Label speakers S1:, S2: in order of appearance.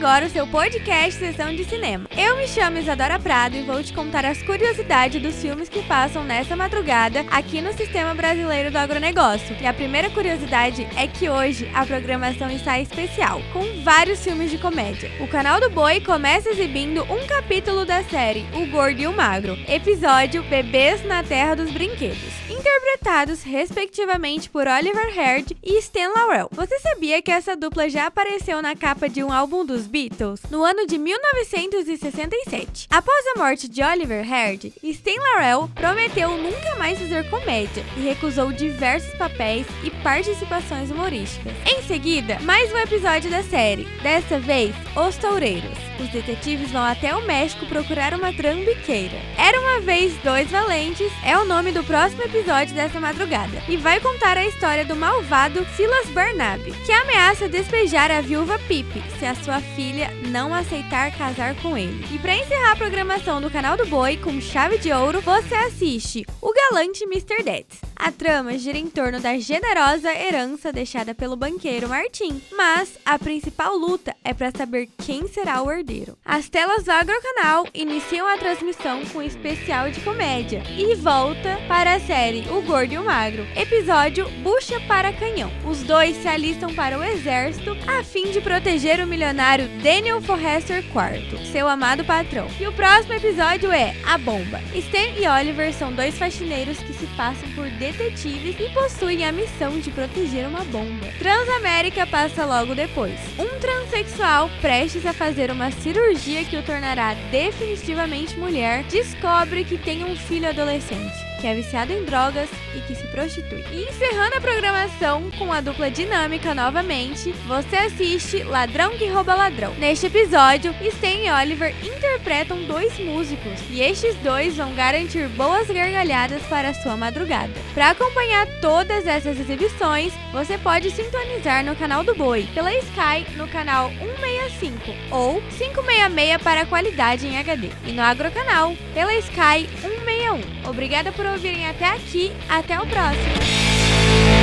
S1: agora o seu podcast Sessão de Cinema. Eu me chamo Isadora Prado e vou te contar as curiosidades dos filmes que passam nessa madrugada aqui no Sistema Brasileiro do Agronegócio. E a primeira curiosidade é que hoje a programação está especial, com vários filmes de comédia. O canal do Boi começa exibindo um capítulo da série O Gordo e o Magro, episódio Bebês na Terra dos Brinquedos interpretados respectivamente por Oliver Herd e Stan Laurel. Você sabia que essa dupla já apareceu na capa de um álbum dos Beatles no ano de 1967? Após a morte de Oliver Herd, Stan Laurel prometeu nunca mais fazer comédia e recusou diversos papéis e participações humorísticas. Em seguida, mais um episódio da série, dessa vez Os Toureiros. Os detetives vão até o México procurar uma trambiqueira. Era uma vez dois valentes é o nome do próximo episódio dessa madrugada e vai contar a história do malvado Silas Barnaby, que ameaça despejar a viúva Pip se a sua filha não aceitar casar com ele. E para encerrar a programação do canal do Boi com chave de ouro, você assiste O Galante Mr. Dead. A trama gira em torno da generosa herança deixada pelo banqueiro Martin, mas a principal luta é para saber quem será o herdeiro. As telas do Agrocanal iniciam a transmissão com um especial de comédia e volta para a série O Gordo e o Magro, episódio Bucha para Canhão. Os dois se alistam para o exército a fim de proteger o milionário Daniel Forrester IV, seu amado patrão. E o próximo episódio é A Bomba. Stan e Oliver são dois faxineiros que se passam por detetives e possuem a missão de proteger uma bomba. Transamérica passa logo depois. Um transexual prestes a fazer uma cirurgia que o tornará definitivamente mulher descobre que tem um filho adolescente que é viciado em drogas e que se prostitui. E encerrando a programação com a dupla dinâmica novamente, você assiste Ladrão que Rouba Ladrão. Neste episódio, Stan e Oliver interpretam dois músicos e estes dois vão garantir boas gargalhadas para a sua madrugada. Para acompanhar todas essas exibições, você pode sintonizar no canal do Boi pela Sky no canal 165 ou 566 para qualidade em HD e no Agrocanal pela Sky 161. Obrigada por ouvirem até aqui. Até o próximo.